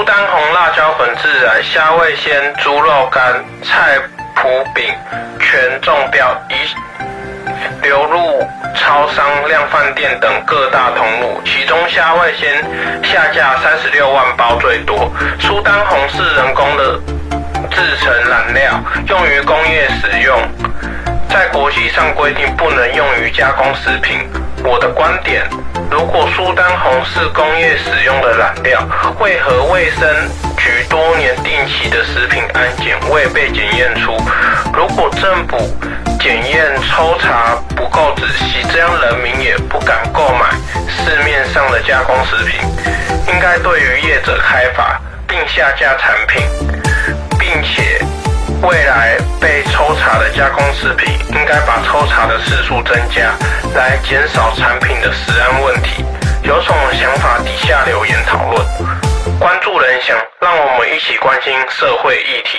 苏丹红辣椒粉自然、虾味鲜、猪肉干、菜脯饼全中标，已流入超商、量贩店等各大通路。其中虾味鲜下架三十六万包最多。苏丹红是人工的制成染料，用于工业使用，在国际上规定不能用于加工食品。我的观点，如果苏丹红是工业使用的染料，为何卫生局多年定期的食品安检未被检验出？如果政府检验抽查不够仔细，这样人民也不敢购买市面上的加工食品。应该对于业者开罚，并下架产品，并且。未来被加工食品，应该把抽查的次数增加，来减少产品的食安问题。有什么想法？底下留言讨论。关注人想，让我们一起关心社会议题。